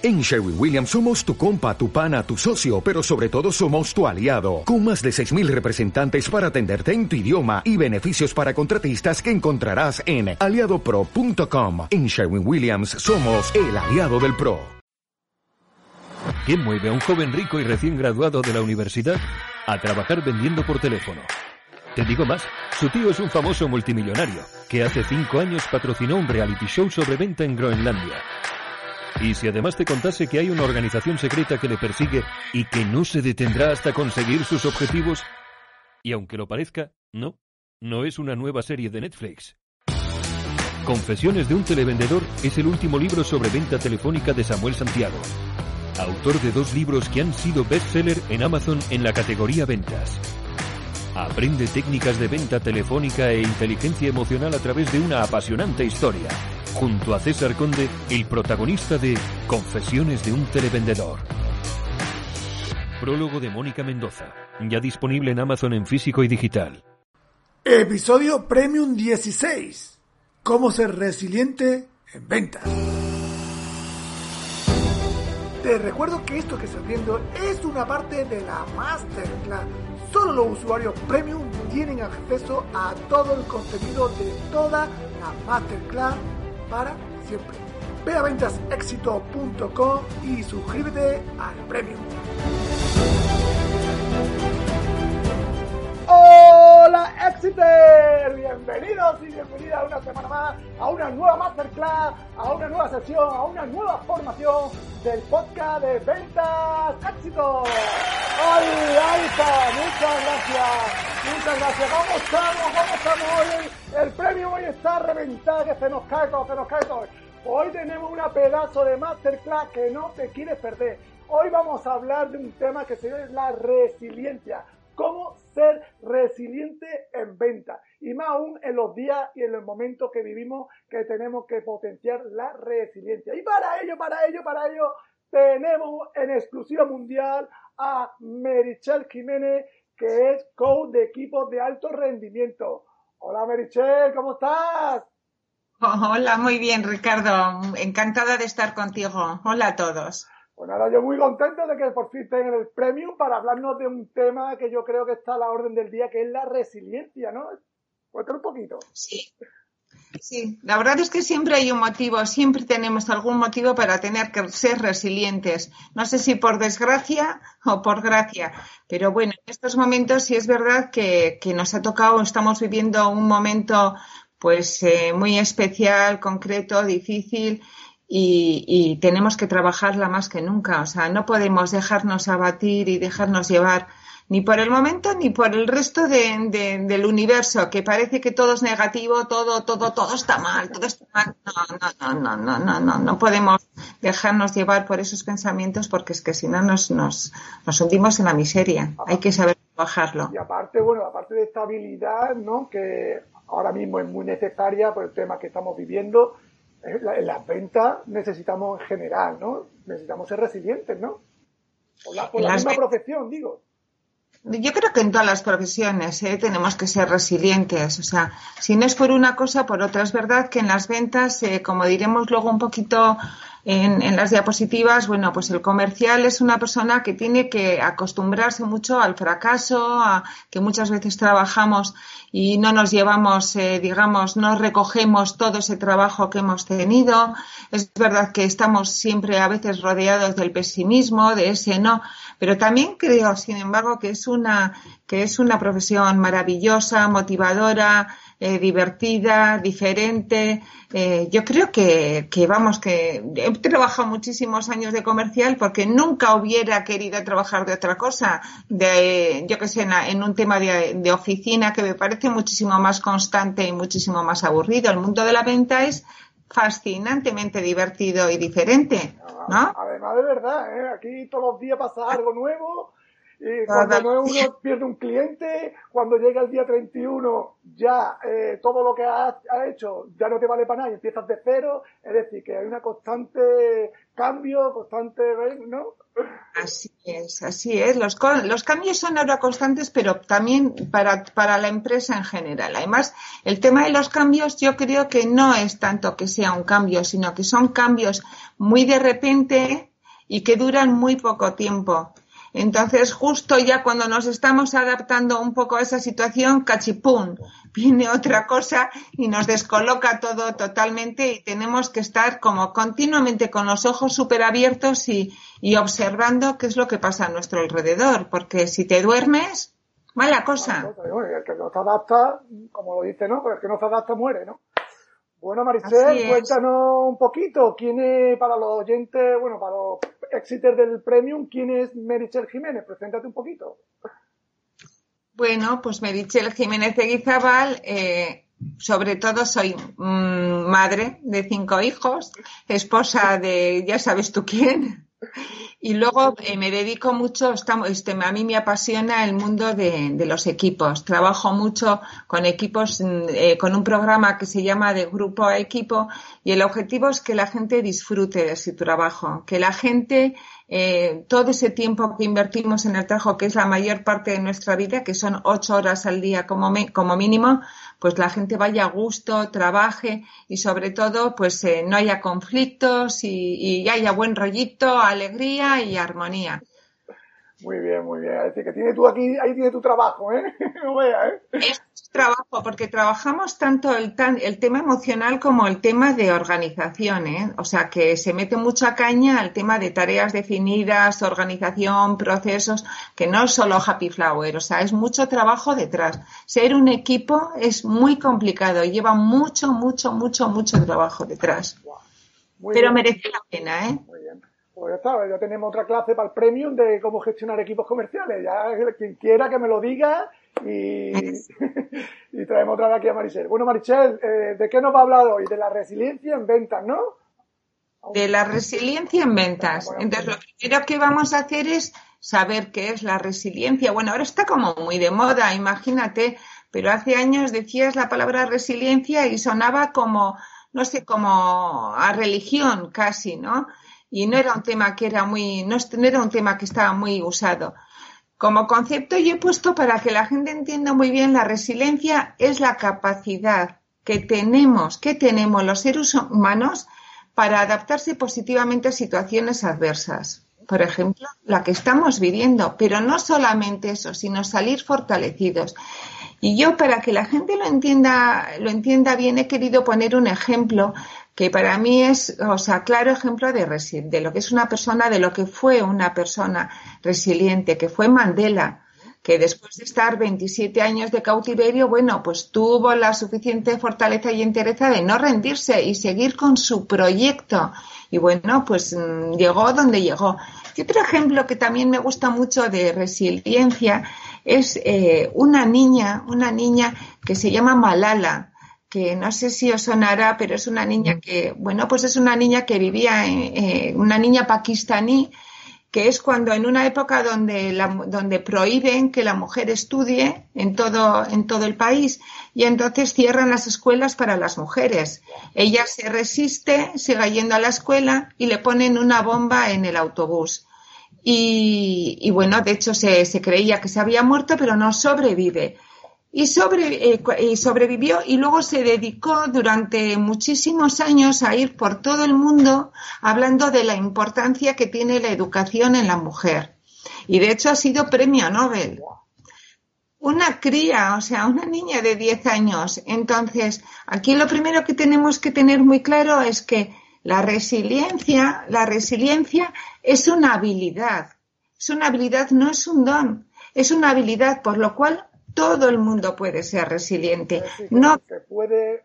En Sherwin Williams somos tu compa, tu pana, tu socio, pero sobre todo somos tu aliado, con más de 6.000 representantes para atenderte en tu idioma y beneficios para contratistas que encontrarás en aliadopro.com. En Sherwin Williams somos el aliado del PRO. ¿Qué mueve a un joven rico y recién graduado de la universidad a trabajar vendiendo por teléfono? Te digo más, su tío es un famoso multimillonario que hace cinco años patrocinó un reality show sobre venta en Groenlandia. Y si además te contase que hay una organización secreta que le persigue y que no se detendrá hasta conseguir sus objetivos, y aunque lo parezca, no, no es una nueva serie de Netflix. Confesiones de un televendedor es el último libro sobre venta telefónica de Samuel Santiago, autor de dos libros que han sido bestseller en Amazon en la categoría ventas. Aprende técnicas de venta telefónica e inteligencia emocional a través de una apasionante historia, junto a César Conde, el protagonista de Confesiones de un televendedor. Prólogo de Mónica Mendoza, ya disponible en Amazon en físico y digital. Episodio Premium 16. Cómo ser resiliente en ventas. Te recuerdo que esto que estás viendo es una parte de la Masterclass Solo los usuarios premium tienen acceso a todo el contenido de toda la masterclass para siempre. Ve a ventasexito.com y suscríbete al premium. Hola Exiter, bienvenidos y bienvenidas una semana más a una nueva masterclass, a una nueva sesión, a una nueva formación del podcast de Ventas Éxito. ¡Ay, ahí está! Muchas gracias, muchas gracias. ¿Cómo estamos? ¿Cómo estamos hoy? El, premio hoy está reventado, que se nos cae todo, se nos cae todo. Hoy tenemos una pedazo de masterclass que no te quieres perder. Hoy vamos a hablar de un tema que se llama la resiliencia cómo ser resiliente en venta. Y más aún en los días y en los momentos que vivimos que tenemos que potenciar la resiliencia. Y para ello, para ello, para ello, tenemos en exclusiva mundial a Merichel Jiménez, que es coach de equipos de alto rendimiento. Hola Merichel, ¿cómo estás? Hola, muy bien Ricardo, encantada de estar contigo. Hola a todos. Pues nada, yo muy contento de que por fin estén en el premium para hablarnos de un tema que yo creo que está a la orden del día, que es la resiliencia, ¿no? Cuéntame un poquito. Sí. Sí, la verdad es que siempre hay un motivo, siempre tenemos algún motivo para tener que ser resilientes. No sé si por desgracia o por gracia, pero bueno, en estos momentos sí es verdad que, que nos ha tocado, estamos viviendo un momento pues eh, muy especial, concreto, difícil y, tenemos que trabajarla más que nunca. O sea, no podemos dejarnos abatir y dejarnos llevar ni por el momento ni por el resto de, del universo, que parece que todo es negativo, todo, todo, todo está mal, todo está mal. No, no, no, no, no, no, no, podemos dejarnos llevar por esos pensamientos porque es que si no nos, nos, nos hundimos en la miseria. Hay que saber trabajarlo. Y aparte, bueno, aparte de estabilidad, ¿no? Que ahora mismo es muy necesaria por el tema que estamos viviendo, en las ventas necesitamos en general, ¿no? Necesitamos ser resilientes, ¿no? Por la, por la misma profesión, digo. Yo creo que en todas las profesiones ¿eh? tenemos que ser resilientes. O sea, si no es por una cosa, por otra. Es verdad que en las ventas, eh, como diremos luego un poquito en, las diapositivas, bueno, pues el comercial es una persona que tiene que acostumbrarse mucho al fracaso, a que muchas veces trabajamos y no nos llevamos, eh, digamos, no recogemos todo ese trabajo que hemos tenido. Es verdad que estamos siempre a veces rodeados del pesimismo, de ese no, pero también creo, sin embargo, que es una, que es una profesión maravillosa, motivadora, eh, divertida, diferente. Eh, yo creo que, que, vamos, que he trabajado muchísimos años de comercial porque nunca hubiera querido trabajar de otra cosa, de, yo que sé, en, un tema de, de, oficina que me parece muchísimo más constante y muchísimo más aburrido. El mundo de la venta es fascinantemente divertido y diferente, ¿no? Además de verdad, ¿eh? aquí todos los días pasa algo nuevo y cuando uno pierde un cliente, cuando llega el día 31 ya eh, todo lo que has, hecho ya no te vale para nada y empiezas de cero. Es decir, que hay una constante cambio, constante, ¿no? Así es, así es. Los, los cambios son ahora constantes, pero también para, para la empresa en general. Además, el tema de los cambios yo creo que no es tanto que sea un cambio, sino que son cambios muy de repente y que duran muy poco tiempo. Entonces, justo ya cuando nos estamos adaptando un poco a esa situación, cachipún, viene otra cosa y nos descoloca todo totalmente y tenemos que estar como continuamente con los ojos súper abiertos y, y observando qué es lo que pasa a nuestro alrededor, porque si te duermes, mala cosa. El que no se adapta, como lo dice, ¿no? El que no se adapta muere, ¿no? Bueno, Maricel, cuéntanos un poquito, ¿quién es, para los oyentes, bueno, para los éxitos del Premium, quién es Merichel Jiménez? Preséntate un poquito. Bueno, pues Merichel Jiménez de Guizabal, eh, sobre todo soy mm, madre de cinco hijos, esposa de ya sabes tú quién, y luego eh, me dedico mucho, estamos, este, a mí me apasiona el mundo de, los equipos. Trabajo mucho con equipos, mm, eh, con un programa que se llama de grupo a equipo y el objetivo es que la gente disfrute de su trabajo, que la gente eh, todo ese tiempo que invertimos en el trabajo, que es la mayor parte de nuestra vida, que son ocho horas al día como, como mínimo, pues la gente vaya a gusto, trabaje y sobre todo pues eh, no haya conflictos y, y haya buen rollito, alegría y armonía. Muy bien, muy bien. Decir, que tienes tú aquí, ahí tienes tu trabajo, ¿eh? No veas, ¿eh? Es trabajo, porque trabajamos tanto el, el tema emocional como el tema de organización, ¿eh? O sea, que se mete mucha caña al tema de tareas definidas, organización, procesos, que no es solo happy flower, o sea, es mucho trabajo detrás. Ser un equipo es muy complicado, lleva mucho, mucho, mucho, mucho trabajo detrás. Pero merece la pena, ¿eh? Muy. Pues ya está, ya tenemos otra clase para el premium de cómo gestionar equipos comerciales. Ya quien quiera que me lo diga y, y traemos otra vez aquí a Marichel. Bueno, Marichel, eh, ¿de qué nos va a hablar hoy? De la resiliencia en ventas, ¿no? De la resiliencia en ventas. Entonces, lo primero que vamos a hacer es saber qué es la resiliencia. Bueno, ahora está como muy de moda, imagínate, pero hace años decías la palabra resiliencia y sonaba como, no sé, como a religión casi, ¿no? Y no era un tema que era muy, no, era un tema que estaba muy usado. Como concepto yo he puesto para que la gente entienda muy bien la resiliencia es la capacidad que tenemos, que tenemos los seres humanos para adaptarse positivamente a situaciones adversas. Por ejemplo, la que estamos viviendo, pero no solamente eso, sino salir fortalecidos. Y yo, para que la gente lo entienda, lo entienda bien, he querido poner un ejemplo que para mí es, o sea, claro ejemplo de, de lo que es una persona, de lo que fue una persona resiliente, que fue Mandela, que después de estar 27 años de cautiverio, bueno, pues tuvo la suficiente fortaleza y entereza de no rendirse y seguir con su proyecto. Y bueno, pues mm, llegó donde llegó. Y otro ejemplo que también me gusta mucho de resiliencia es eh, una niña, una niña que se llama Malala que no sé si os sonará, pero es una niña que, bueno, pues es una niña que vivía, en, una niña pakistaní, que es cuando en una época donde, la, donde prohíben que la mujer estudie en todo, en todo el país y entonces cierran las escuelas para las mujeres. Ella se resiste, sigue yendo a la escuela y le ponen una bomba en el autobús. Y, y bueno, de hecho se, se creía que se había muerto, pero no sobrevive y, sobre, eh, sobrevivió y luego se dedicó durante muchísimos años a ir por todo el mundo hablando de la importancia que tiene la educación en la mujer. Y de hecho ha sido premio Nobel. Una cría, o sea, una niña de 10 años. Entonces, aquí lo primero que tenemos que tener muy claro es que la resiliencia, la resiliencia es una habilidad. Es una habilidad, no es un don. Es una habilidad, por lo cual todo el mundo puede ser resiliente. no que puede,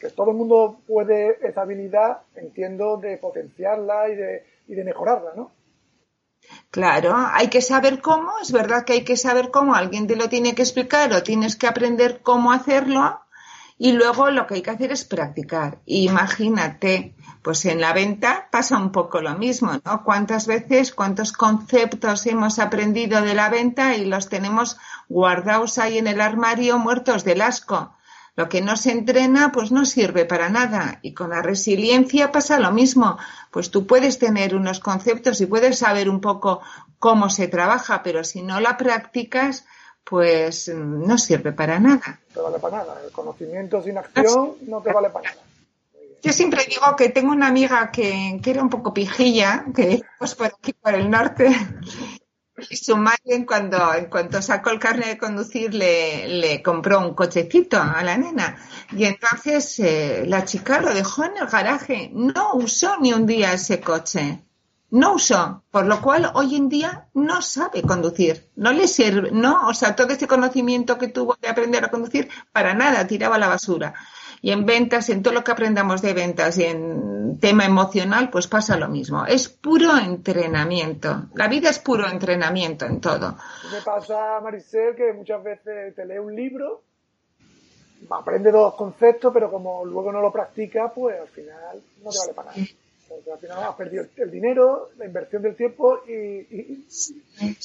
que todo el mundo puede esa habilidad, entiendo, de potenciarla y de, y de mejorarla, ¿no? Claro, hay que saber cómo, es verdad que hay que saber cómo, alguien te lo tiene que explicar o tienes que aprender cómo hacerlo y luego lo que hay que hacer es practicar. Imagínate, pues en la venta pasa un poco lo mismo, ¿no? ¿Cuántas veces, cuántos conceptos hemos aprendido de la venta y los tenemos guardados ahí en el armario muertos del asco? Lo que no se entrena, pues no sirve para nada. Y con la resiliencia pasa lo mismo. Pues tú puedes tener unos conceptos y puedes saber un poco cómo se trabaja, pero si no la practicas, pues no sirve para nada. No te vale para nada. El conocimiento sin acción no te vale para nada. Yo siempre digo que tengo una amiga que, que era un poco pijilla, que pues por aquí, por el norte, y su madre, cuando, en cuanto sacó el carnet de conducir, le, le, compró un cochecito a la nena. Y entonces eh, la chica lo dejó en el garaje. No usó ni un día ese coche. No usó. Por lo cual, hoy en día no sabe conducir. No le sirve. No, o sea, todo ese conocimiento que tuvo de aprender a conducir, para nada, tiraba la basura. Y en ventas, en todo lo que aprendamos de ventas y en tema emocional, pues pasa lo mismo. Es puro entrenamiento. La vida es puro entrenamiento en todo. Me pasa, Maricel, que muchas veces te lee un libro, aprende dos conceptos, pero como luego no lo practica, pues al final no te vale para nada. Porque al final has perdido el dinero, la inversión del tiempo y... y, y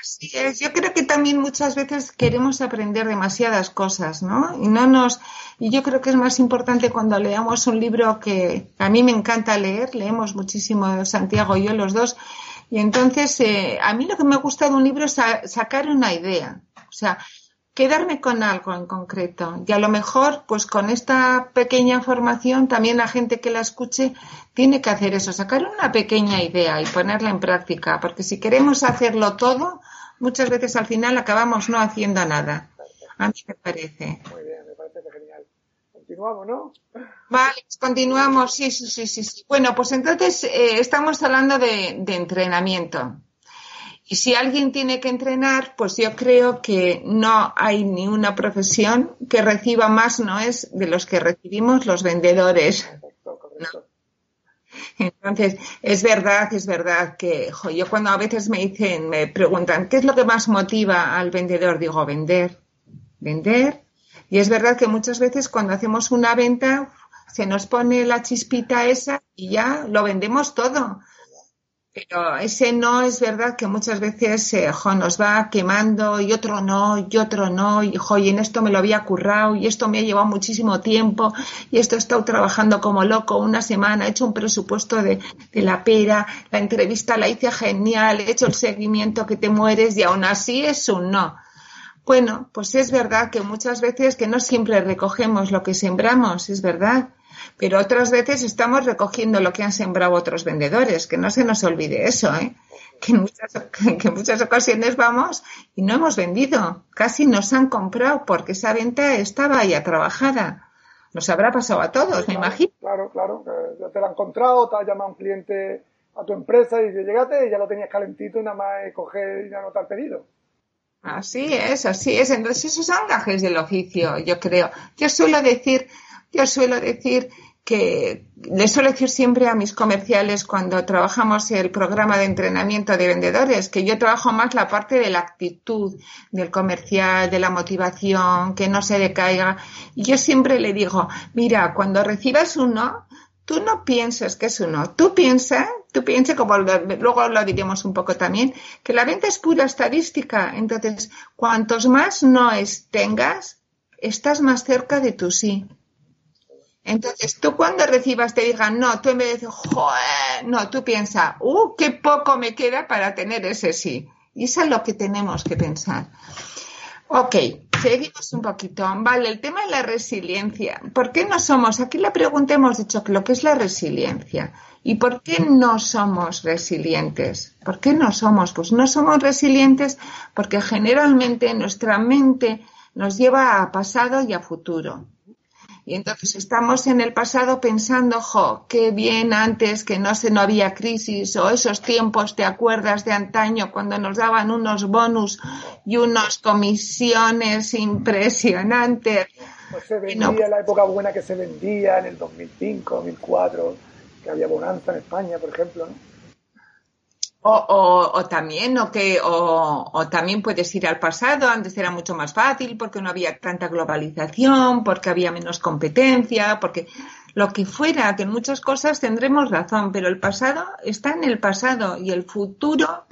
Así es. Yo creo que también muchas veces queremos aprender demasiadas cosas, ¿no? Y no nos. Y yo creo que es más importante cuando leamos un libro que a mí me encanta leer. Leemos muchísimo Santiago y yo los dos. Y entonces, eh, a mí lo que me gusta de un libro es sacar una idea. O sea, quedarme con algo en concreto. Y a lo mejor, pues con esta pequeña formación, también la gente que la escuche tiene que hacer eso, sacar una pequeña idea y ponerla en práctica, porque si queremos hacerlo todo, muchas veces al final acabamos no haciendo nada. A mí me parece. Muy bien, me parece genial. Continuamos, ¿no? Vale, pues continuamos. Sí, sí, sí, sí. Bueno, pues entonces eh, estamos hablando de, de entrenamiento. Y si alguien tiene que entrenar, pues yo creo que no hay ni una profesión que reciba más, no es de los que recibimos los vendedores. No. Entonces, es verdad, es verdad que jo, yo cuando a veces me dicen, me preguntan, ¿qué es lo que más motiva al vendedor? Digo, vender, vender. Y es verdad que muchas veces cuando hacemos una venta se nos pone la chispita esa y ya lo vendemos todo. Pero ese no es verdad que muchas veces eh, jo, nos va quemando y otro no, y otro no, y, jo, y en esto me lo había currado, y esto me ha llevado muchísimo tiempo, y esto he estado trabajando como loco una semana, he hecho un presupuesto de, de la pera, la entrevista la hice genial, he hecho el seguimiento que te mueres y aún así es un no. Bueno, pues es verdad que muchas veces que no siempre recogemos lo que sembramos, es verdad pero otras veces estamos recogiendo lo que han sembrado otros vendedores, que no se nos olvide eso, ¿eh? que, en muchas, que en muchas ocasiones vamos y no hemos vendido, casi nos han comprado porque esa venta estaba ya trabajada. Nos habrá pasado a todos, claro, me imagino. Claro, claro, ya te lo han encontrado, te ha llamado un cliente a tu empresa y dice, llegate y ya lo tenías calentito y nada más coger y anotar pedido. Así es, así es. Entonces esos son gajes del oficio, yo creo. Yo suelo decir, yo suelo decir que les suelo decir siempre a mis comerciales cuando trabajamos el programa de entrenamiento de vendedores, que yo trabajo más la parte de la actitud del comercial, de la motivación, que no se decaiga. Y yo siempre le digo, mira, cuando recibas uno, tú no pienses que es uno, tú piensas, tú piensas, como luego lo diremos un poco también, que la venta es pura estadística. Entonces, cuantos más noes tengas, estás más cerca de tu sí. Entonces, tú cuando recibas te digan no, tú en vez de decir, joder, no, tú piensas, uh, qué poco me queda para tener ese sí. Y eso es lo que tenemos que pensar. Ok, seguimos un poquito. Vale, el tema de la resiliencia. ¿Por qué no somos? Aquí la pregunta hemos dicho lo que es la resiliencia. ¿Y por qué no somos resilientes? ¿Por qué no somos? Pues no somos resilientes porque generalmente nuestra mente nos lleva a pasado y a futuro. Y entonces estamos en el pasado pensando, jo, qué bien antes que no se no había crisis o esos tiempos, ¿te acuerdas de antaño cuando nos daban unos bonus y unas comisiones impresionantes? Pues se vendía no, la época buena que se vendía en el 2005, 2004, que había bonanza en España, por ejemplo, ¿no? O, o, o, también, o que, o, o, también puedes ir al pasado, antes era mucho más fácil porque no había tanta globalización, porque había menos competencia, porque lo que fuera, que en muchas cosas tendremos razón, pero el pasado está en el pasado y el futuro,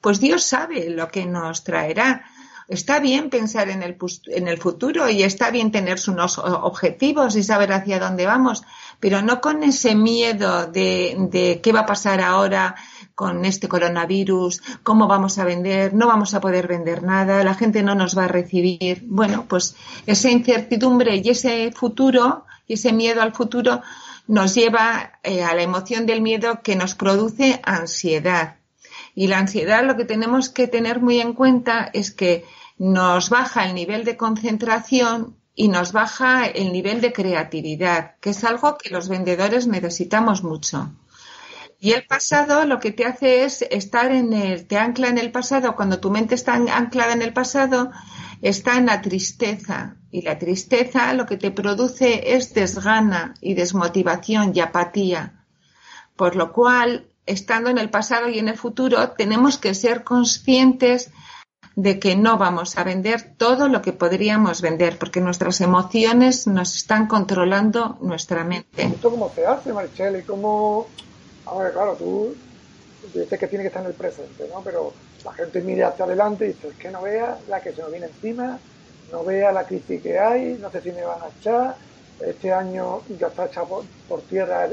pues Dios sabe lo que nos traerá. Está bien pensar en el, en el futuro y está bien tener unos objetivos y saber hacia dónde vamos, pero no con ese miedo de, de qué va a pasar ahora con este coronavirus, cómo vamos a vender, no vamos a poder vender nada, la gente no nos va a recibir. Bueno, pues esa incertidumbre y ese futuro y ese miedo al futuro nos lleva eh, a la emoción del miedo que nos produce ansiedad. Y la ansiedad lo que tenemos que tener muy en cuenta es que nos baja el nivel de concentración y nos baja el nivel de creatividad, que es algo que los vendedores necesitamos mucho. Y el pasado lo que te hace es estar en el, te ancla en el pasado. Cuando tu mente está anclada en el pasado, está en la tristeza. Y la tristeza lo que te produce es desgana y desmotivación y apatía. Por lo cual, estando en el pasado y en el futuro, tenemos que ser conscientes de que no vamos a vender todo lo que podríamos vender, porque nuestras emociones nos están controlando nuestra mente. ¿Esto cómo se hace, Marcel? ¿Y cómo, Ahora, claro, tú dices que tiene que estar en el presente, ¿no? Pero la gente mira hacia adelante y dice, es que no vea la que se nos viene encima, no vea la crisis que hay, no sé si me van a echar, este año ya está echado por, tierra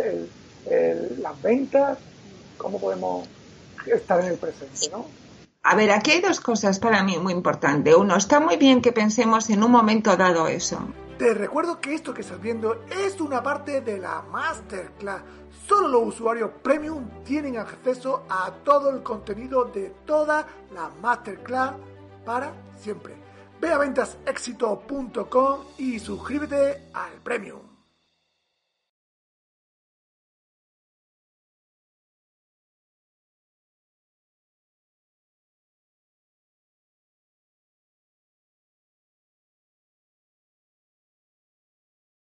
las ventas, ¿cómo podemos estar en el presente, no? A ver, aquí hay dos cosas para mí muy importantes. Uno, está muy bien que pensemos en un momento dado eso. Te recuerdo que esto que estás viendo es una parte de la masterclass Solo los usuarios premium tienen acceso a todo el contenido de toda la masterclass para siempre. Ve a ventasexito.com y suscríbete al premium.